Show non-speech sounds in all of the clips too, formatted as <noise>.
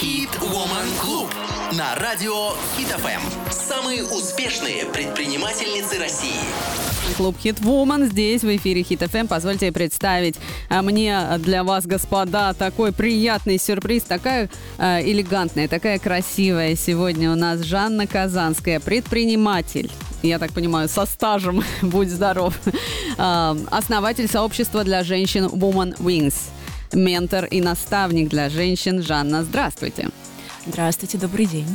Hit Woman Club на радио Hit FM. Самые успешные предпринимательницы России. Клуб Hit Woman здесь в эфире Hit FM. Позвольте представить а, мне для вас, господа, такой приятный сюрприз, такая э, элегантная, такая красивая. Сегодня у нас Жанна Казанская, предприниматель я так понимаю, со стажем, <laughs> будь здоров, а, основатель сообщества для женщин Woman Wings ментор и наставник для женщин Жанна. Здравствуйте. Здравствуйте, добрый день.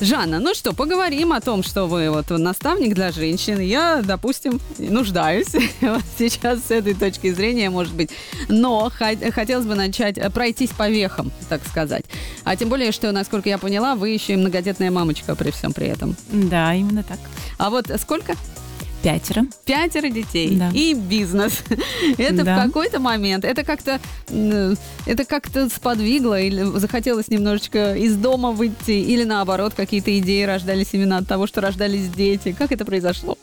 Жанна, ну что, поговорим о том, что вы вот наставник для женщин. Я, допустим, нуждаюсь <laughs> сейчас с этой точки зрения, может быть. Но хотелось бы начать, э, пройтись по вехам, так сказать. А тем более, что, насколько я поняла, вы еще и многодетная мамочка при всем при этом. Да, именно так. А вот сколько? Пятеро. Пятеро детей. Да. И бизнес. <laughs> Это да. в какой-то момент, это как-то, это как-то сподвигло или захотелось немножечко из дома выйти, или наоборот, какие-то идеи рождались именно от того, что рождались дети. Как это произошло?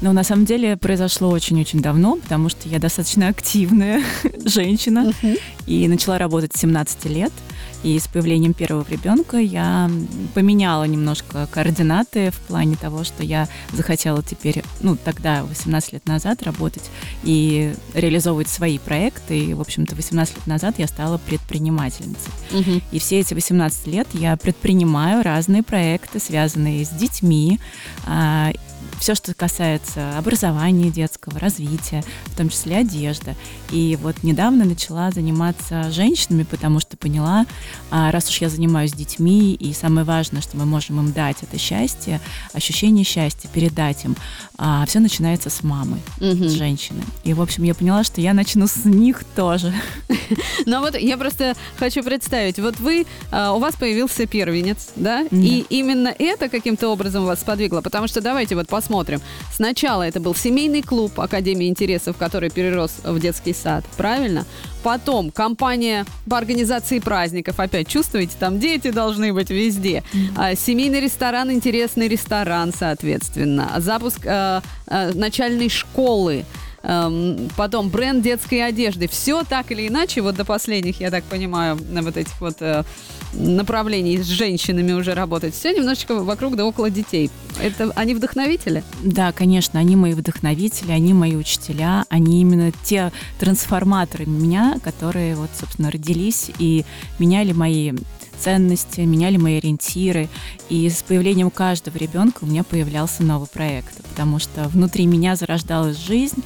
Но на самом деле произошло очень-очень давно, потому что я достаточно активная <laughs> женщина uh-huh. и начала работать с 17 лет. И с появлением первого ребенка я поменяла немножко координаты в плане того, что я захотела теперь, ну, тогда, 18 лет назад, работать и реализовывать свои проекты. И, в общем-то, 18 лет назад я стала предпринимательницей. Угу. И все эти 18 лет я предпринимаю разные проекты, связанные с детьми, а, все, что касается образования детского, развития, в том числе одежда. И вот недавно начала заниматься женщинами, потому что поняла, а, раз уж я занимаюсь детьми, и самое важное, что мы можем им дать, это счастье, ощущение счастья, передать им, а, все начинается с мамы, угу. с женщины. И, в общем, я поняла, что я начну с них тоже. <laughs> Ну вот я просто хочу представить, вот вы, а, у вас появился первенец, да? И именно это каким-то образом вас сподвигло, потому что давайте вот посмотрим посмотрим. Сначала это был семейный клуб Академии интересов, который перерос в детский сад, правильно? Потом компания по организации праздников. Опять чувствуете, там дети должны быть везде. Mm-hmm. семейный ресторан, интересный ресторан, соответственно. Запуск э, э, начальной школы. Эм, потом бренд детской одежды. Все так или иначе, вот до последних, я так понимаю, на вот этих вот э, направлений с женщинами уже работать. Все немножечко вокруг да около детей. Это они вдохновители? Да, конечно, они мои вдохновители, они мои учителя, они именно те трансформаторы меня, которые вот, собственно, родились и меняли мои ценности, меняли мои ориентиры. И с появлением каждого ребенка у меня появлялся новый проект, потому что внутри меня зарождалась жизнь,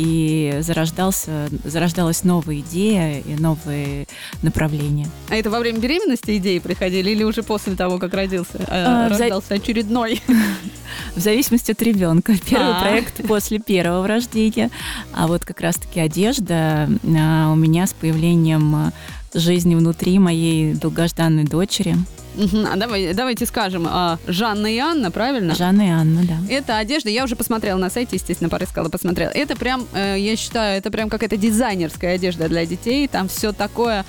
и зарождался, зарождалась новая идея и новые направления. А это во время беременности идеи приходили или уже после того, как родился, э, а, рождался за... очередной? <laughs> В зависимости от ребенка. Первый а. проект после первого рождения, а вот как раз-таки одежда а, у меня с появлением жизни внутри моей долгожданной дочери. Угу. А давай, давайте скажем, а, Жанна и Анна, правильно? Жанна и Анна, да. Это одежда, я уже посмотрела на сайте, естественно, порыскала, посмотрела. Это прям, э, я считаю, это прям какая-то дизайнерская одежда для детей. Там все такое,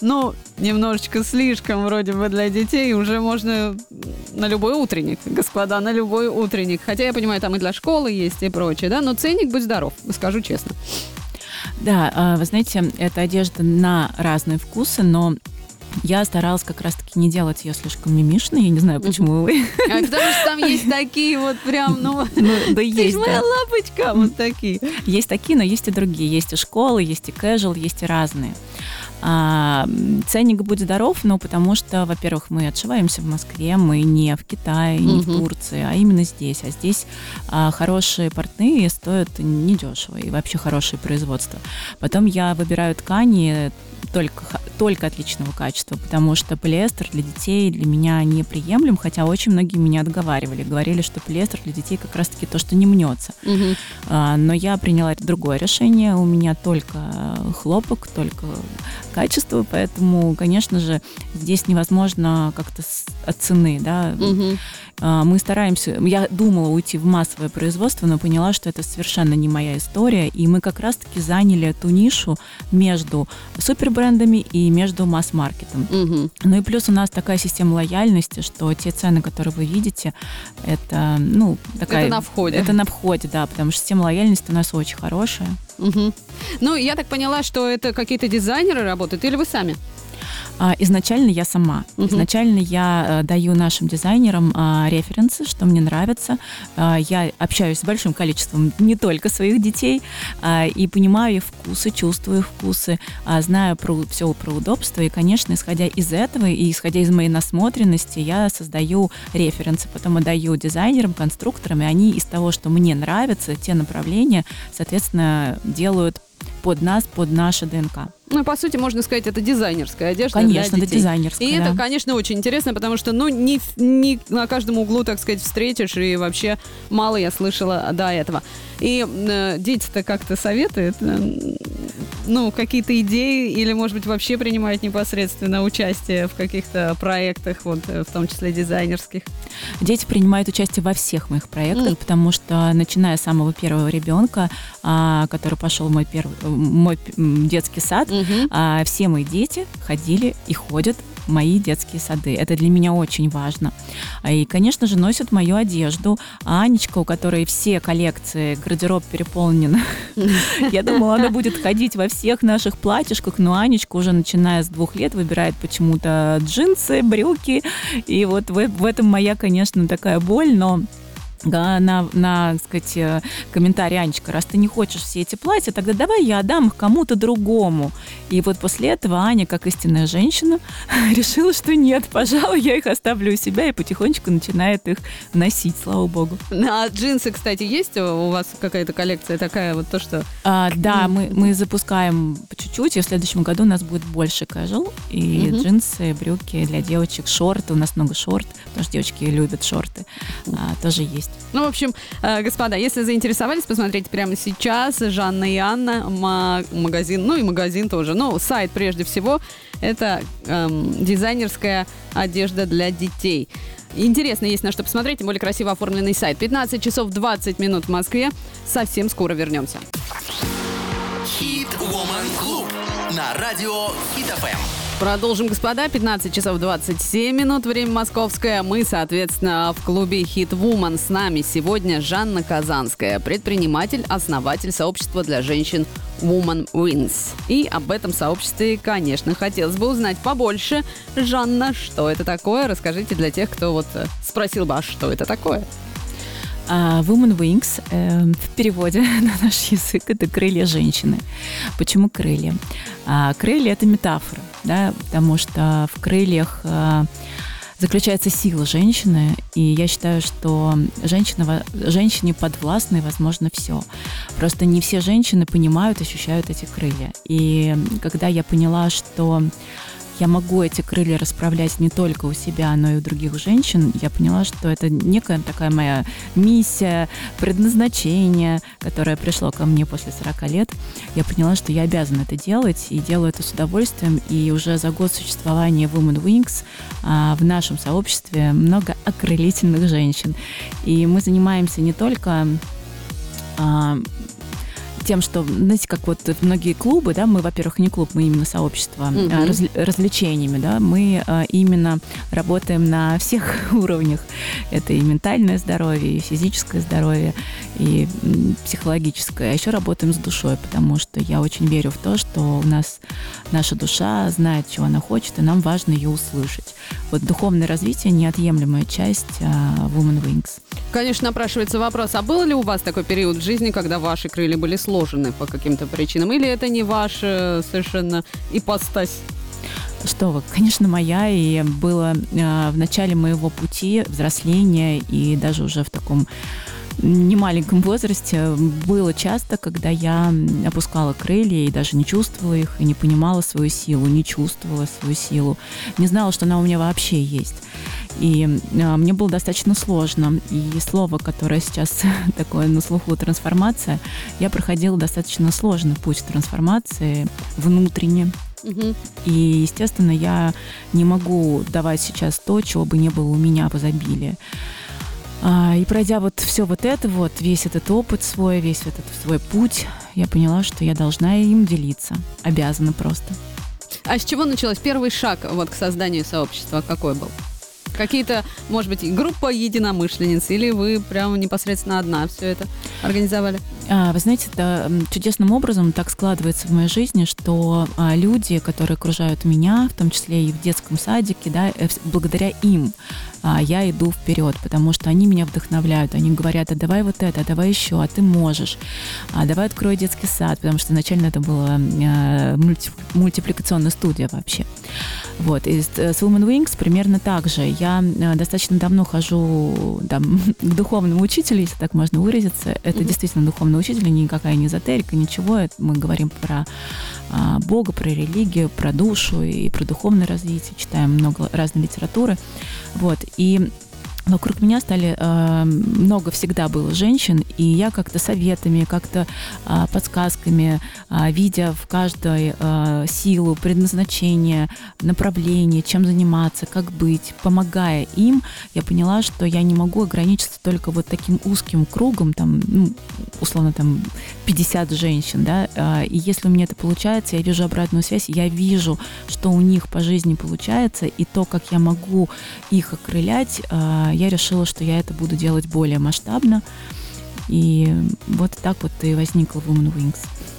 ну, немножечко слишком вроде бы для детей. Уже можно на любой утренник, господа, на любой утренник. Хотя я понимаю, там и для школы есть и прочее, да, но ценник, будь здоров, скажу честно. Да, а, вы знаете, это одежда на разные вкусы, но я старалась как раз-таки не делать ее слишком мимишной, я не знаю, почему вы. А потому что там <laughs> есть такие вот прям, ну, ну да <laughs> есть, моя да. лапочка, вот такие. Есть такие, но есть и другие. Есть и школы, есть и casual, есть и разные. А, ценник будет здоров, но потому что, во-первых, мы отшиваемся в Москве, мы не в Китае, не угу. в Турции, а именно здесь. А здесь а, хорошие портные стоят недешево и вообще хорошее производство. Потом я выбираю ткани только, только отличного качества, потому что полиэстер для детей для меня неприемлем, хотя очень многие меня отговаривали, говорили, что полиэстер для детей как раз-таки то, что не мнется. Угу. А, но я приняла другое решение, у меня только хлопок, только качество, поэтому, конечно же, здесь невозможно как-то от цены, да. Угу. Мы стараемся, я думала уйти в массовое производство, но поняла, что это совершенно не моя история, и мы как раз-таки заняли эту нишу между супербрендами и между масс-маркетом. Угу. Ну и плюс у нас такая система лояльности, что те цены, которые вы видите, это, ну, такая... Это на входе. Это на входе, да, потому что система лояльности у нас очень хорошая. Угу. Ну, я так поняла, что это какие-то дизайнеры работают или вы сами? А, изначально я сама. Мгм. Изначально я э, даю нашим дизайнерам а, референсы, что мне нравится. А, Я общаюсь с большим количеством не только своих детей и понимаю их вкусы, чувствую их вкусы, знаю про, все про удобство. И, конечно, исходя из этого и исходя из моей насмотренности, я создаю референсы, потом отдаю дизайнерам, конструкторам, и они из того, что мне нравится, те направления, соответственно, делают под нас, под наше ДНК. Ну, по сути, можно сказать, это дизайнерская одежда Конечно, для это детей. дизайнерская. И да. это, конечно, очень интересно, потому что, ну, не, не на каждом углу, так сказать, встретишь, и вообще мало я слышала до этого. И э, дети-то как-то советуют, э, ну, какие-то идеи, или, может быть, вообще принимают непосредственно участие в каких-то проектах, вот, э, в том числе дизайнерских. Дети принимают участие во всех моих проектах, М. потому что начиная с самого первого ребенка, а, который пошел в мой первый мой детский сад, а, все мои дети ходили и ходят мои детские сады. Это для меня очень важно. А, И, конечно же, носят мою одежду. А Анечка, у которой все коллекции, гардероб переполнен, <laughs> я думала, она будет ходить во всех наших платьишках, но Анечка уже начиная с двух лет выбирает почему-то джинсы, брюки. И вот в, этом моя, конечно, такая боль, но на, на, сказать, э, комментарий Анечка, раз ты не хочешь все эти платья, тогда давай я отдам их кому-то другому. И вот после этого Аня, как истинная женщина, <laughs> решила, что нет, пожалуй, я их оставлю у себя и потихонечку начинает их носить, слава богу. А джинсы, кстати, есть у вас какая-то коллекция такая, вот то, что... А, да, мы, мы запускаем по чуть-чуть, и в следующем году у нас будет больше casual, и Мгм. джинсы, брюки для девочек, шорты, у нас много шорт, потому что девочки любят шорты, а, тоже есть. Ну, в общем, э, господа, если заинтересовались, посмотрите прямо сейчас. Жанна и Анна, ма- магазин, ну и магазин тоже. Ну, сайт прежде всего. Это эм, дизайнерская одежда для детей. Интересно, есть на что посмотреть, тем более красиво оформленный сайт. 15 часов 20 минут в Москве. Совсем скоро вернемся. Хит Woman на радио Хит ФМ. Продолжим, господа. 15 часов 27 минут, время московское. Мы, соответственно, в клубе Hit Woman. С нами сегодня Жанна Казанская, предприниматель, основатель сообщества для женщин Woman Wins. И об этом сообществе, конечно, хотелось бы узнать побольше. Жанна, что это такое? Расскажите для тех, кто вот э, спросил а что это такое? А, Woman Wings э, в переводе <laughs> на наш язык это крылья женщины. Почему крылья? А, крылья это метафора, да, потому что в крыльях а, заключается сила женщины, и я считаю, что женщина, женщине подвластно и возможно все. Просто не все женщины понимают, ощущают эти крылья. И когда я поняла, что я могу эти крылья расправлять не только у себя, но и у других женщин, я поняла, что это некая такая моя миссия, предназначение, которое пришло ко мне после 40 лет. Я поняла, что я обязана это делать, и делаю это с удовольствием. И уже за год существования Women Wings а, в нашем сообществе много окрылительных женщин. И мы занимаемся не только а, тем, что, знаете, как вот многие клубы, да, мы, во-первых, не клуб, мы именно сообщество, Мгм. а, разли- развлечениями, да, мы а, именно работаем на всех <laughs> уровнях. Это и ментальное здоровье, и физическое здоровье, и психологическое. А еще работаем с душой, потому что я очень верю в то, что у нас наша душа знает, чего она хочет, и нам важно ее услышать. Вот духовное развитие – неотъемлемая часть а, Woman Wings. Конечно, напрашивается вопрос, а был ли у вас такой период в жизни, когда ваши крылья были сложены по каким-то причинам? Или это не ваша совершенно ипостась? Что вы, конечно, моя, и было э, в начале моего пути взросления и даже уже в таком немаленьком возрасте было часто, когда я опускала крылья и даже не чувствовала их, и не понимала свою силу, не чувствовала свою силу, не знала, что она у меня вообще есть. И э, мне было достаточно сложно. И слово, которое сейчас <laughs> такое на слуху трансформация, я проходила достаточно сложный путь трансформации внутренне, и, естественно, я не могу давать сейчас то, чего бы не было у меня в изобилии. А, И пройдя вот все вот это вот, весь этот опыт свой, весь этот свой путь, я поняла, что я должна им делиться. Обязана просто. А с чего началось? Первый шаг вот к созданию сообщества какой был? Какие-то, может быть, группа единомышленниц, или вы прямо непосредственно одна все это организовали? А, вы знаете, это чудесным образом так складывается в моей жизни, что а, люди, которые окружают меня, в том числе и в детском садике, да, э, благодаря им а, я иду вперед, потому что они меня вдохновляют, они говорят, а давай вот это, а давай еще, а ты можешь, а давай открой детский сад, потому что изначально это была мульти, мультипликационная студия вообще. Вот, и с, с Women Wings примерно так же. Я достаточно давно хожу там, <laughs> к духовному учителю, если так можно выразиться. Это mm-hmm. действительно духовный учитель, никакая не эзотерика, ничего. Это мы говорим про а, Бога, про религию, про душу и про духовное развитие. Читаем много разной литературы. Вот. И Вокруг меня стали э, много всегда было женщин, и я как-то советами, как-то э, подсказками, э, видя в каждой э, силу, предназначение, направление, чем заниматься, как быть, помогая им, я поняла, что я не могу ограничиться только вот таким узким кругом, там, ну, условно, там 50 женщин, да, э, и если у меня это получается, я вижу обратную связь, я вижу, что у них по жизни получается, и то, как я могу их окрылять, я решила, что я это буду делать более масштабно. И вот так вот и возникла Women Wings.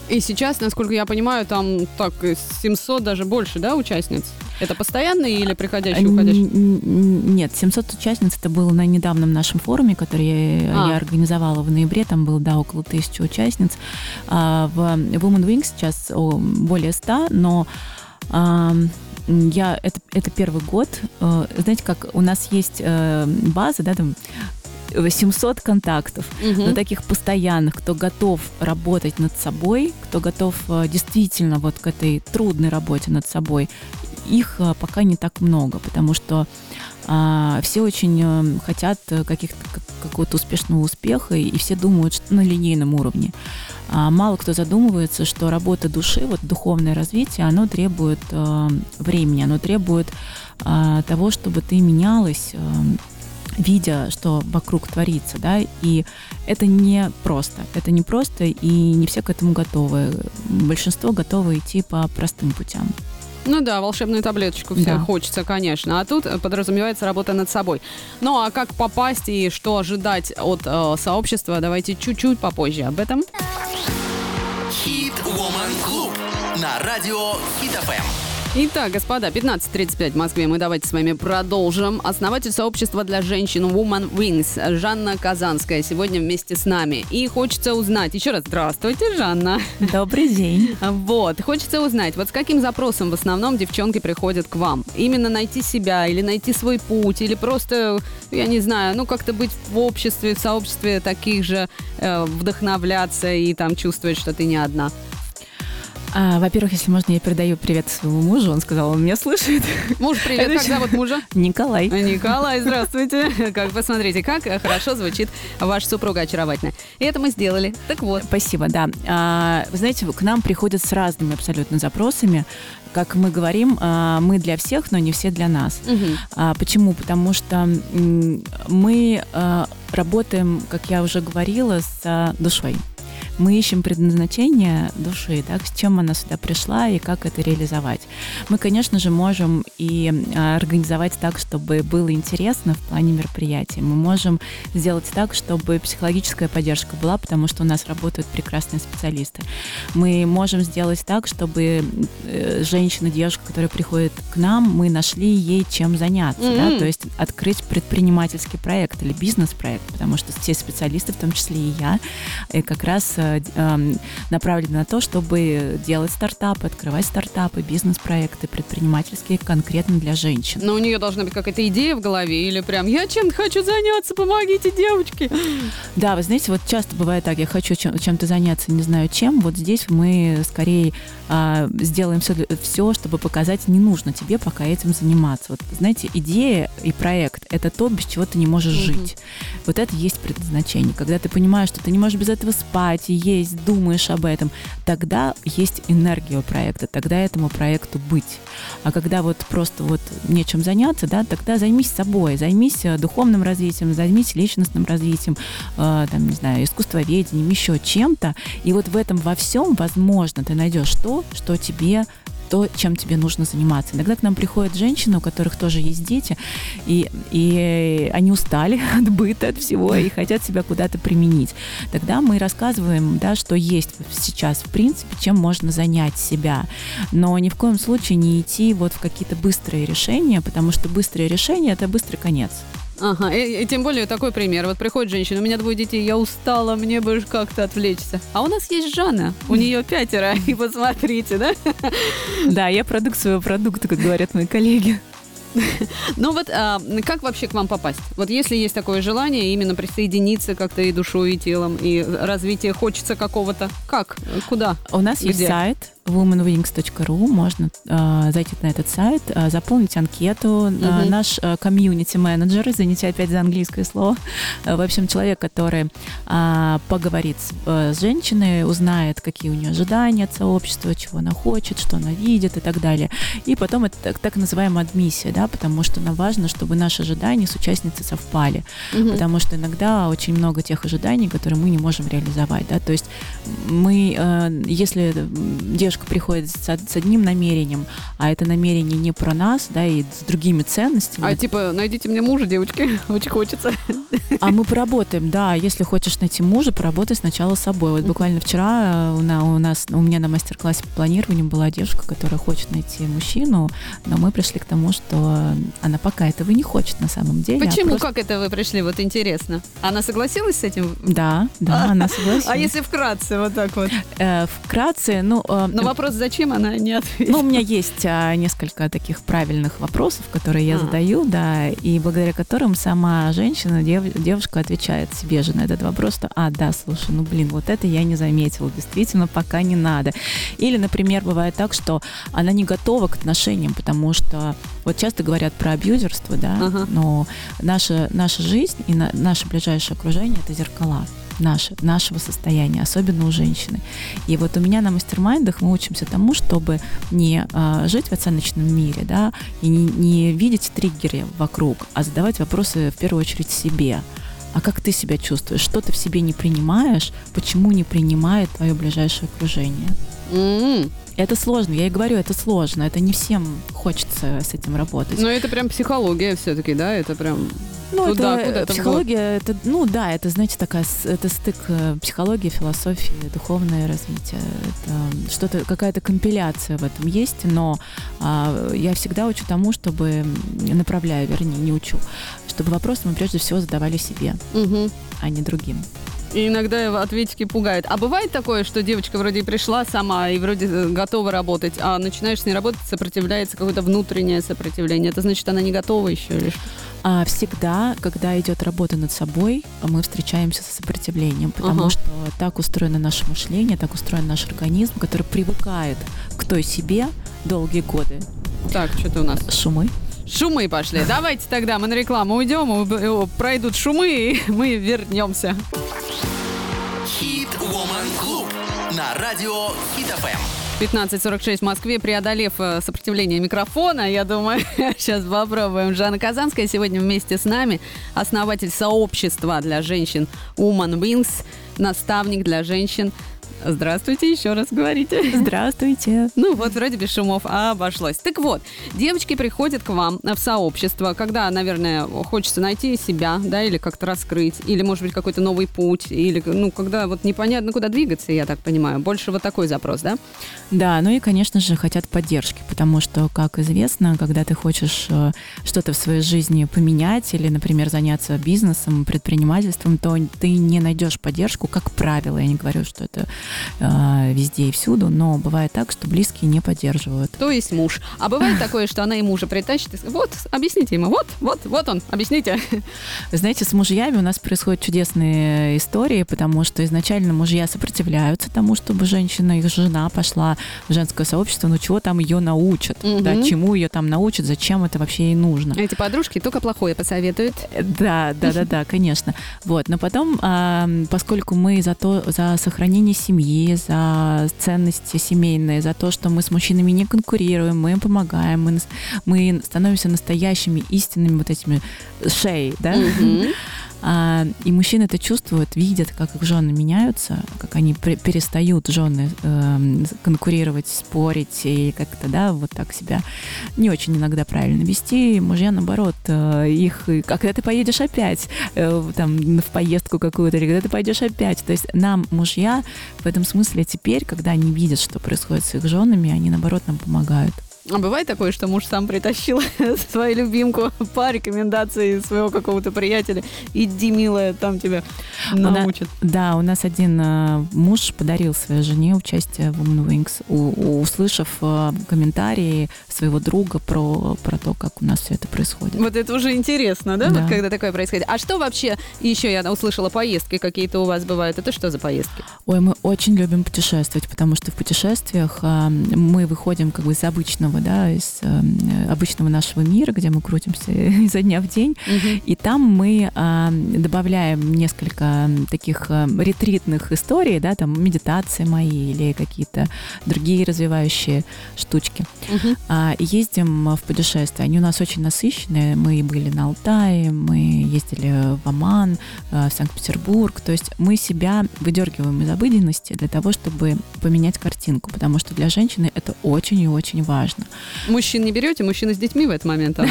И сейчас, насколько я понимаю, там так 700 даже больше, да, участниц? Это постоянные или приходящие, уходящие? Нет, 700 участниц это было на недавнем нашем форуме, который я, а. я организовала в ноябре, там было, да, около тысячи участниц. А в Women Wings сейчас более 100, но я это, это первый год. Э, знаете, как у нас есть э, база, да, там 800 контактов, угу. но таких постоянных, кто готов работать над собой, кто готов э, действительно вот к этой трудной работе над собой, их пока не так много, потому что а, все очень хотят каких-то какого-то успешного успеха, и все думают, что на линейном уровне. А мало кто задумывается, что работа души, вот духовное развитие, оно требует э, времени, оно требует э, того, чтобы ты менялась, э, видя, что вокруг творится, да, и это не просто, это не просто, и не все к этому готовы. Большинство готовы идти по простым путям. Ну да, волшебную таблеточку всем да. хочется, конечно. А тут подразумевается работа над собой. Ну а как попасть и что ожидать от э, сообщества, давайте чуть-чуть попозже об этом. Хит Woman Club на радио Хит ФМ. Итак, господа, 15.35 в Москве. Мы давайте с вами продолжим. Основатель сообщества для женщин Woman Wings Жанна Казанская сегодня вместе с нами. И хочется узнать, еще раз, здравствуйте, Жанна. Добрый день. <laughs> Вот, хочется узнать, вот с каким запросом в основном девчонки приходят к вам? Именно найти себя или найти свой путь, или просто, я не знаю, ну как-то быть в обществе, в сообществе таких же, э, вдохновляться и там чувствовать, что ты не одна? А, во-первых, если можно, я передаю привет своему мужу. Он сказал, он меня слышит. Муж, привет. Это как зовут мужа? Николай. Николай, здравствуйте. Как посмотрите, как хорошо звучит ваша супруга очаровательная. И это мы сделали. Так вот. Спасибо, да. А, вы знаете, к нам приходят с разными абсолютно запросами. Как мы говорим, а, мы для всех, но не все для нас. Угу. Почему? Потому что мы а, работаем, как я уже говорила, с душой мы ищем предназначение души, так, с чем она сюда пришла и как это реализовать. Мы, конечно же, можем и а, организовать так, чтобы было интересно в плане мероприятия. Мы можем сделать так, чтобы психологическая поддержка была, потому что у нас работают прекрасные специалисты. Мы можем сделать так, чтобы э, женщина, девушка, которая приходит к нам, мы нашли ей чем заняться, mm-hmm. да, то есть открыть предпринимательский проект или бизнес-проект, потому что все специалисты, в том числе и я, э, как раз Э, эм, направлены на то, чтобы делать стартапы, открывать стартапы, бизнес-проекты предпринимательские конкретно для женщин. Но у нее должна быть какая-то идея в голове или прям «я чем-то хочу заняться, помогите, девочки». Да, вы знаете, вот часто бывает так, я хочу чем- чем-то заняться, не знаю чем. Вот здесь мы скорее а, сделаем все, все, чтобы показать, не нужно тебе пока этим заниматься. Вот, знаете, идея и проект – это то, без чего ты не можешь mm-hmm. жить. Вот это есть предназначение. Когда ты понимаешь, что ты не можешь без этого спать, есть, думаешь об этом, тогда есть энергия у проекта, тогда этому проекту быть. А когда вот просто вот нечем заняться, да, тогда займись собой, займись э, духовным развитием, займись личностным развитием, э, там, не знаю, искусствоведением, еще чем-то. И вот в этом во всем, возможно, ты найдешь то, что тебе что, чем тебе нужно заниматься. Иногда к нам приходят женщины, у которых тоже есть дети, и, и они устали <laughs> от быта, от всего, и хотят себя куда-то применить. Тогда мы рассказываем, да, что есть сейчас, в принципе, чем можно занять себя. Но ни в коем случае не идти вот в какие-то быстрые решения, потому что быстрые решения – это быстрый конец. Ага, и, и тем более такой пример. Вот приходит женщина, у меня двое детей, я устала, мне бы как-то отвлечься. А у нас есть Жанна, у нее пятеро, <laughs> и посмотрите, да? Да, я продукт своего продукта, как говорят мои коллеги. Ну вот а, как вообще к вам попасть? Вот если есть такое желание именно присоединиться как-то и душой, и телом, и развитие хочется какого-то, как? Куда? У нас Где? есть сайт womanwings.ru, можно э, зайти на этот сайт, э, заполнить анкету. Угу. Э, наш комьюнити-менеджер, извините опять за английское слово, в общем, человек, который э, поговорит с, э, с женщиной, узнает, какие у нее ожидания от сообщества, чего она хочет, что она видит и так далее. И потом это так, так называемая адмиссия, да, потому что нам важно, чтобы наши ожидания с участницей совпали, угу. потому что иногда очень много тех ожиданий, которые мы не можем реализовать, да, то есть мы, э, если девушка девушка приходит с, одним намерением, а это намерение не про нас, да, и с другими ценностями. А типа, найдите мне мужа, девочки, <laughs> очень хочется. А мы поработаем, да, если хочешь найти мужа, поработай сначала с собой. Вот буквально вчера э, у нас, у меня на мастер-классе по планированию была девушка, которая хочет найти мужчину, но мы пришли к тому, что она пока этого не хочет на самом деле. А Почему? А просто... Как это вы пришли? Вот интересно. Она согласилась с этим? Да, да, она согласилась. <laughs> А если вкратце, вот так вот? Э, вкратце, ну... Э, но вопрос, <laughs> зачем она не ответила? Ну, у меня есть а, несколько таких правильных вопросов, которые я а. задаю, да, и благодаря которым сама женщина, дев, девушка отвечает себе же на этот вопрос, что, а, да, слушай, ну, блин, вот это я не заметила, действительно, пока не надо. Или, например, бывает так, что она не готова к отношениям, потому что вот часто говорят про абьюзерство, да, ага. но наша, наша жизнь и на, наше ближайшее окружение – это зеркала наше, нашего состояния, особенно у женщины. И вот у меня на мастер-майндах мы учимся тому, чтобы не э, жить в оценочном мире, да, и не, не видеть триггеры вокруг, а задавать вопросы в первую очередь себе. А как ты себя чувствуешь? Что ты в себе не принимаешь? Почему не принимает твое ближайшее окружение? Mm-hmm. Это сложно, я и говорю, это сложно, это не всем хочется с этим работать. Но это прям психология все-таки, да, это прям ну, куда, это, куда психология, это, ну да, это, знаете, такая, это стык э, психологии, философии, духовное развитие, это что-то, какая-то компиляция в этом есть, но а, я всегда учу тому, чтобы, направляю, вернее, не учу, чтобы вопросы мы прежде всего задавали себе, угу. а не другим. И иногда ответики пугают. А бывает такое, что девочка вроде пришла сама и вроде э, готова работать, а начинаешь с ней работать, сопротивляется какое-то внутреннее сопротивление. Это значит, она не готова еще что? А всегда, когда идет работа над собой, мы встречаемся с сопротивлением, потому ага. что так устроено наше мышление, так устроен наш организм, который привыкает к той себе долгие годы. Так, что-то у нас. Шумы. Шумы пошли. Давайте тогда мы на рекламу уйдем, пройдут шумы, и <laughs> мы вернемся. Хит Woman Club на радио Хит ФМ. 15.46 в Москве, преодолев э, сопротивление микрофона, я думаю, <laughs> сейчас попробуем. Жанна Казанская сегодня вместе с нами, основатель сообщества для женщин Woman Wings, наставник для женщин Здравствуйте, еще раз говорите. Здравствуйте. Ну вот, вроде без шумов обошлось. Так вот, девочки приходят к вам в сообщество, когда, наверное, хочется найти себя, да, или как-то раскрыть, или, может быть, какой-то новый путь, или, ну, когда вот непонятно, куда двигаться, я так понимаю. Больше вот такой запрос, да? Да, ну и, конечно же, хотят поддержки, потому что, как известно, когда ты хочешь э, что-то в своей жизни поменять или, например, заняться бизнесом, предпринимательством, то ты не найдешь поддержку, как правило. Я не говорю, что это э, везде и всюду, но бывает так, что близкие не поддерживают. То есть муж. А бывает такое, что она и мужа притащит и скажет, вот, объясните ему, вот, вот, вот он, объясните. Знаете, с мужьями у нас происходят чудесные истории, потому что изначально мужья сопротивляются тому, чтобы женщина, их жена пошла в женское сообщество, ну чего там ее научат, угу. да, чему ее там научат, зачем это вообще ей нужно. Эти подружки только плохое посоветуют. Да, да, да, да, конечно. Вот, но потом, поскольку мы за то, за сохранение семьи, за ценности семейные, за то, что мы с мужчинами не конкурируем, мы им помогаем, мы, мы становимся настоящими истинными вот этими шеей, да? А, и мужчины это чувствуют, видят, как их жены меняются, как они перестают жены э, конкурировать, спорить и как-то, да, вот так себя не очень иногда правильно вести. Мужья, наоборот, э, их, а когда ты поедешь опять э, там в поездку какую-то, или когда ты пойдешь опять. То есть нам, мужья, в этом смысле теперь, когда они видят, что происходит с их женами, они, наоборот, нам помогают. А бывает такое, что муж сам притащил <laughs> свою любимку по рекомендации своего какого-то приятеля. Иди, милая, там тебя научат. У да, у нас один э, муж подарил своей жене участие в Woman Wings, у, услышав э, комментарии своего друга про, про то, как у нас все это происходит. Вот это уже интересно, да, да. Вот когда такое происходит. А что вообще еще я услышала поездки какие-то у вас бывают? Это что за поездки? Ой, мы очень любим путешествовать, потому что в путешествиях э, мы выходим как бы из обычного обычного, да, из э, обычного нашего мира, где мы крутимся <laughs> изо дня в день. Угу. И там мы э, добавляем несколько таких э, ретритных историй, да, там медитации мои или какие-то другие развивающие штучки. Угу. А, ездим в путешествия. Они у нас очень насыщенные. Мы были на Алтае, мы ездили в Оман, э, в Санкт-Петербург. То есть мы себя выдергиваем из обыденности для того, чтобы поменять картинку, потому что для женщины это очень и очень важно конечно. Мужчин не берете, мужчины с детьми в этот момент. <laughs>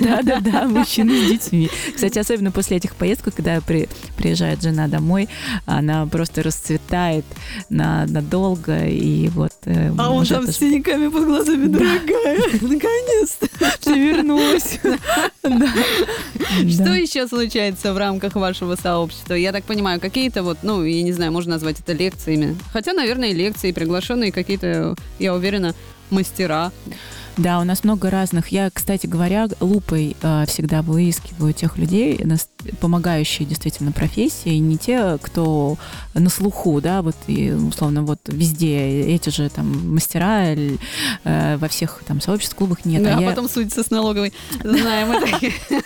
Да, да, да, мужчины с детьми. Кстати, особенно после этих поездок, когда приезжает жена домой, она просто расцветает надолго, и вот... Э, а он там с синяками под глазами, дорогая, <laughs> наконец-то ты вернулась. <laughs> Что еще случается в рамках вашего сообщества? Я так понимаю, какие-то вот, ну, я не знаю, можно назвать это лекциями. Хотя, наверное, лекции, приглашенные какие-то, я уверена, мастера. Да, у нас много разных. Я, кстати говоря, лупой э, всегда выискиваю тех людей, помогающие действительно профессии, не те, кто на слуху, да, вот и условно вот везде эти же там мастера э, во всех там сообществах, клубах нет. Да, а, а я... потом судится с налоговой. Знаем это.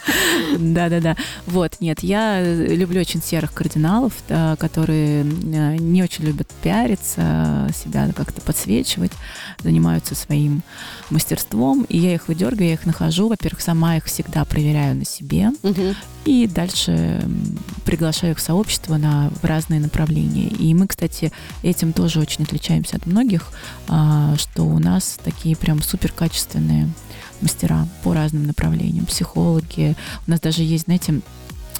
<laughs> Да-да-да. Вот, нет, я люблю очень серых кардиналов, которые э, не очень любят пиариться, себя как-то подсвечивать, занимаются своим мастерством, и я их выдергиваю, я их нахожу. Во-первых, сама их всегда проверяю на себе. Угу. И дальше приглашаю их в сообщество на, в разные направления. И мы, кстати, этим тоже очень отличаемся от многих, а, что у нас такие прям супер качественные мастера по разным направлениям, психологи. У нас даже есть, знаете,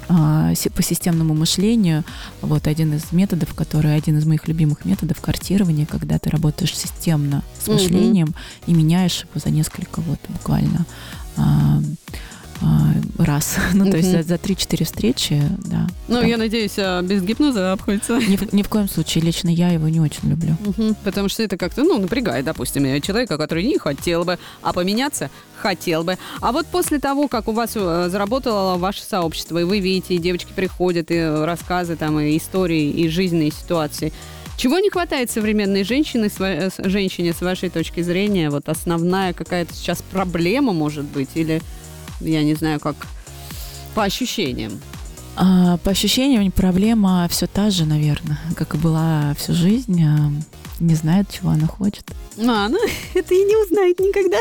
по системному мышлению. Вот один из методов, который один из моих любимых методов картирования, когда ты работаешь системно с мышлением mm-hmm. и меняешь его за несколько вот буквально а, а, раз. <laughs> Ну, то есть за, за 3-4 встречи, да. Ну, я надеюсь, а, без гипноза обходится. Ни в, коем случае. Лично я его не очень люблю. Потому что это как-то, ну, напрягает, допустим, человека, который не хотел бы, а поменяться хотел бы. А вот после того, как у вас э, заработало ваше сообщество, и вы видите, и девочки приходят, и рассказы там, и истории, и жизненные ситуации, чего не хватает современной женщины, э, женщине с вашей точки зрения? Вот основная какая-то сейчас проблема может быть? Или я не знаю, как по ощущениям. А, по ощущениям проблема все та же, наверное, как и была всю жизнь. А, не знает, чего она хочет. А, ну <laughs> это и не узнает никогда.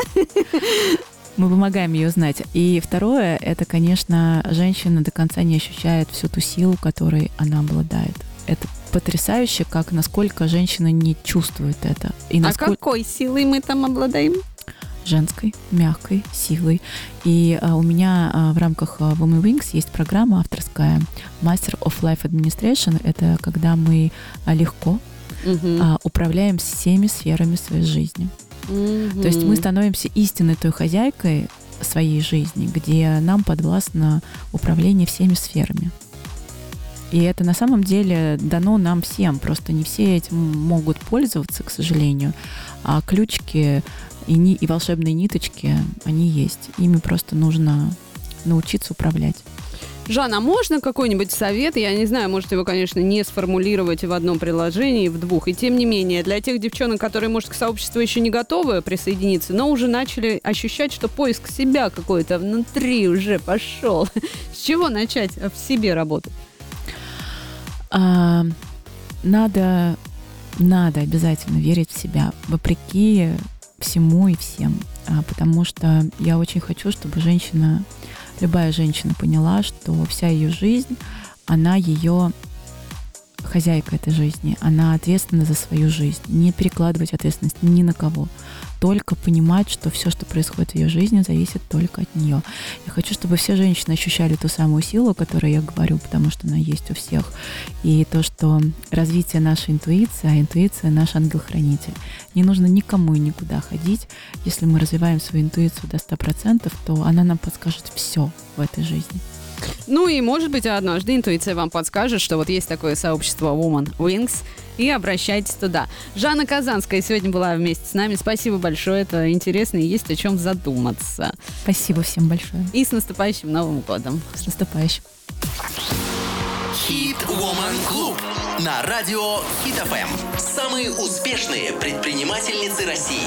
Мы помогаем ее узнать. И второе, это, конечно, женщина до конца не ощущает всю ту силу, которой она обладает. Это потрясающе, как насколько женщина не чувствует это. И насколько... А какой силой мы там обладаем? Женской, мягкой силой. И а, у меня а, в рамках а, Women Wings есть программа авторская Master of Life Administration. Это когда мы легко угу. управляем всеми сферами своей жизни. Угу. То есть мы становимся истинной той хозяйкой своей жизни, где нам подвластно управление всеми сферами. И это на самом деле дано нам всем, просто не все этим могут пользоваться, к сожалению. А ключики и, ни, и волшебные ниточки, они есть. Ими просто нужно научиться управлять. Жанна, а можно какой-нибудь совет? Я не знаю, можете его, конечно, не сформулировать в одном приложении, в двух. И тем не менее, для тех девчонок, которые, может, к сообществу еще не готовы присоединиться, но уже начали ощущать, что поиск себя какой-то внутри уже пошел. <laughs> С чего начать в себе работать? А, надо, надо обязательно верить в себя, вопреки всему и всем. А, потому что я очень хочу, чтобы женщина, любая женщина поняла, что вся ее жизнь, она ее хозяйка этой жизни, она ответственна за свою жизнь. Не перекладывать ответственность ни на кого. Только понимать, что все, что происходит в ее жизни, зависит только от нее. Я хочу, чтобы все женщины ощущали ту самую силу, о которой я говорю, потому что она есть у всех. И то, что развитие нашей интуиции, а интуиция наш ангел-хранитель. Не нужно никому и никуда ходить. Если мы развиваем свою интуицию до 100%, то она нам подскажет все в этой жизни. Ну и, может быть, однажды интуиция вам подскажет, что вот есть такое сообщество Woman Wings, и обращайтесь туда. Жанна Казанская сегодня была вместе с нами. Спасибо большое, это интересно и есть о чем задуматься. Спасибо всем большое. И с наступающим Новым годом. С наступающим. Хит Woman Club на радио Хит ФМ. Самые успешные предпринимательницы России.